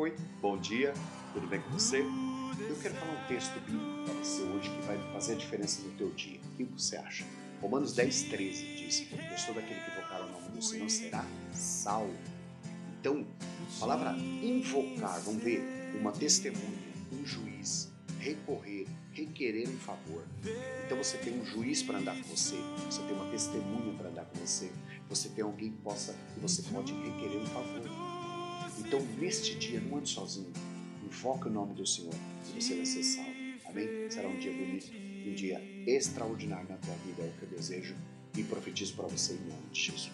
foi? Bom dia, tudo bem com você? Eu quero falar um texto bíblico para você hoje que vai fazer a diferença no teu dia. O que você acha? Romanos 10, 13 diz: Eu sou daquele que invocar o nome do Senhor será salvo. Então, a palavra invocar, vamos ver, uma testemunha, um juiz, recorrer, requerer um favor. Então você tem um juiz para andar com você, você tem uma testemunha para andar com você, você tem alguém que possa e você pode requerer um favor. Então neste dia não ande sozinho, invoque o nome do Senhor e você vai ser salvo. Amém? Será um dia bonito, um dia extraordinário na tua vida, é o que eu desejo e profetizo para você em nome de Jesus.